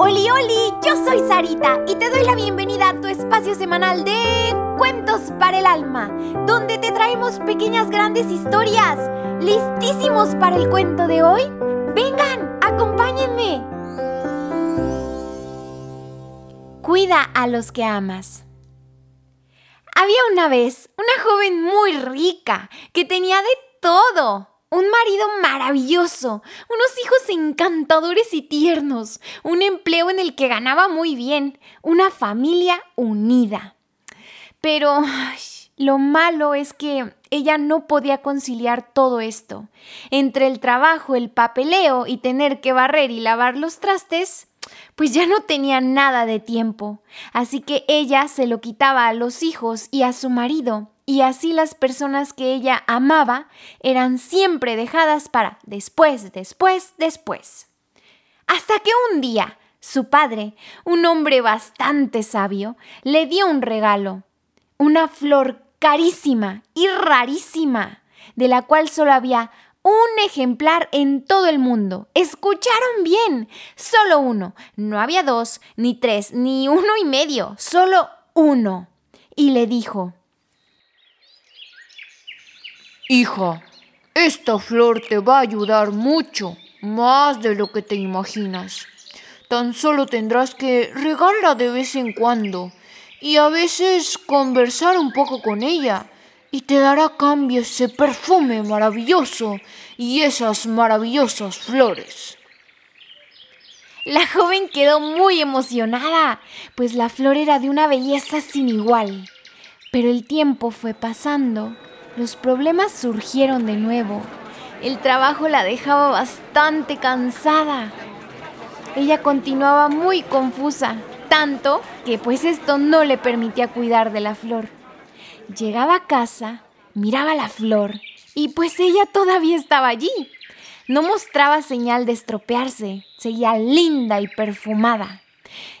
Oli, oli, yo soy Sarita y te doy la bienvenida a tu espacio semanal de Cuentos para el Alma, donde te traemos pequeñas grandes historias. ¿Listísimos para el cuento de hoy? Vengan, acompáñenme. Cuida a los que amas. Había una vez una joven muy rica que tenía de todo. Un marido maravilloso, unos hijos encantadores y tiernos, un empleo en el que ganaba muy bien, una familia unida. Pero lo malo es que ella no podía conciliar todo esto. Entre el trabajo, el papeleo y tener que barrer y lavar los trastes, pues ya no tenía nada de tiempo. Así que ella se lo quitaba a los hijos y a su marido y así las personas que ella amaba eran siempre dejadas para después, después, después. Hasta que un día su padre, un hombre bastante sabio, le dio un regalo, una flor carísima y rarísima, de la cual solo había un ejemplar en todo el mundo. ¿Escucharon bien? Solo uno. No había dos, ni tres, ni uno y medio, solo uno. Y le dijo, Hija, esta flor te va a ayudar mucho, más de lo que te imaginas. Tan solo tendrás que regarla de vez en cuando y a veces conversar un poco con ella y te dará cambio ese perfume maravilloso y esas maravillosas flores. La joven quedó muy emocionada, pues la flor era de una belleza sin igual. Pero el tiempo fue pasando los problemas surgieron de nuevo. El trabajo la dejaba bastante cansada. Ella continuaba muy confusa, tanto que pues esto no le permitía cuidar de la flor. Llegaba a casa, miraba la flor y pues ella todavía estaba allí. No mostraba señal de estropearse, seguía linda y perfumada.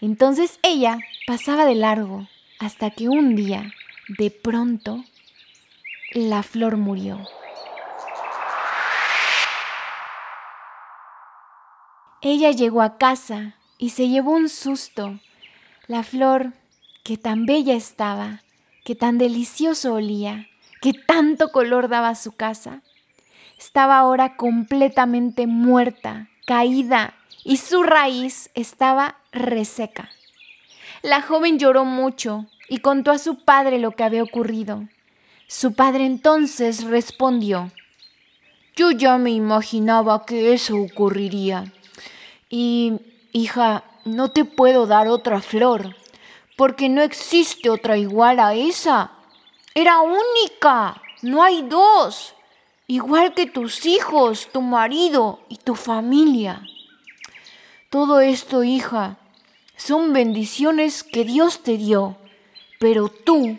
Entonces ella pasaba de largo hasta que un día, de pronto, la flor murió. Ella llegó a casa y se llevó un susto. La flor, que tan bella estaba, que tan delicioso olía, que tanto color daba a su casa, estaba ahora completamente muerta, caída, y su raíz estaba reseca. La joven lloró mucho y contó a su padre lo que había ocurrido. Su padre entonces respondió, Yo ya me imaginaba que eso ocurriría. Y, hija, no te puedo dar otra flor, porque no existe otra igual a esa. Era única, no hay dos, igual que tus hijos, tu marido y tu familia. Todo esto, hija, son bendiciones que Dios te dio, pero tú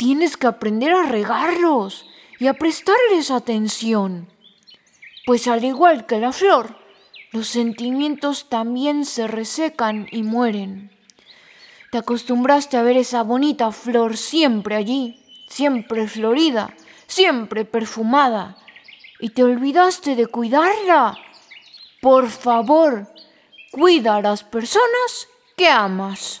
Tienes que aprender a regarlos y a prestarles atención. Pues al igual que la flor, los sentimientos también se resecan y mueren. Te acostumbraste a ver esa bonita flor siempre allí, siempre florida, siempre perfumada, y te olvidaste de cuidarla. Por favor, cuida a las personas que amas.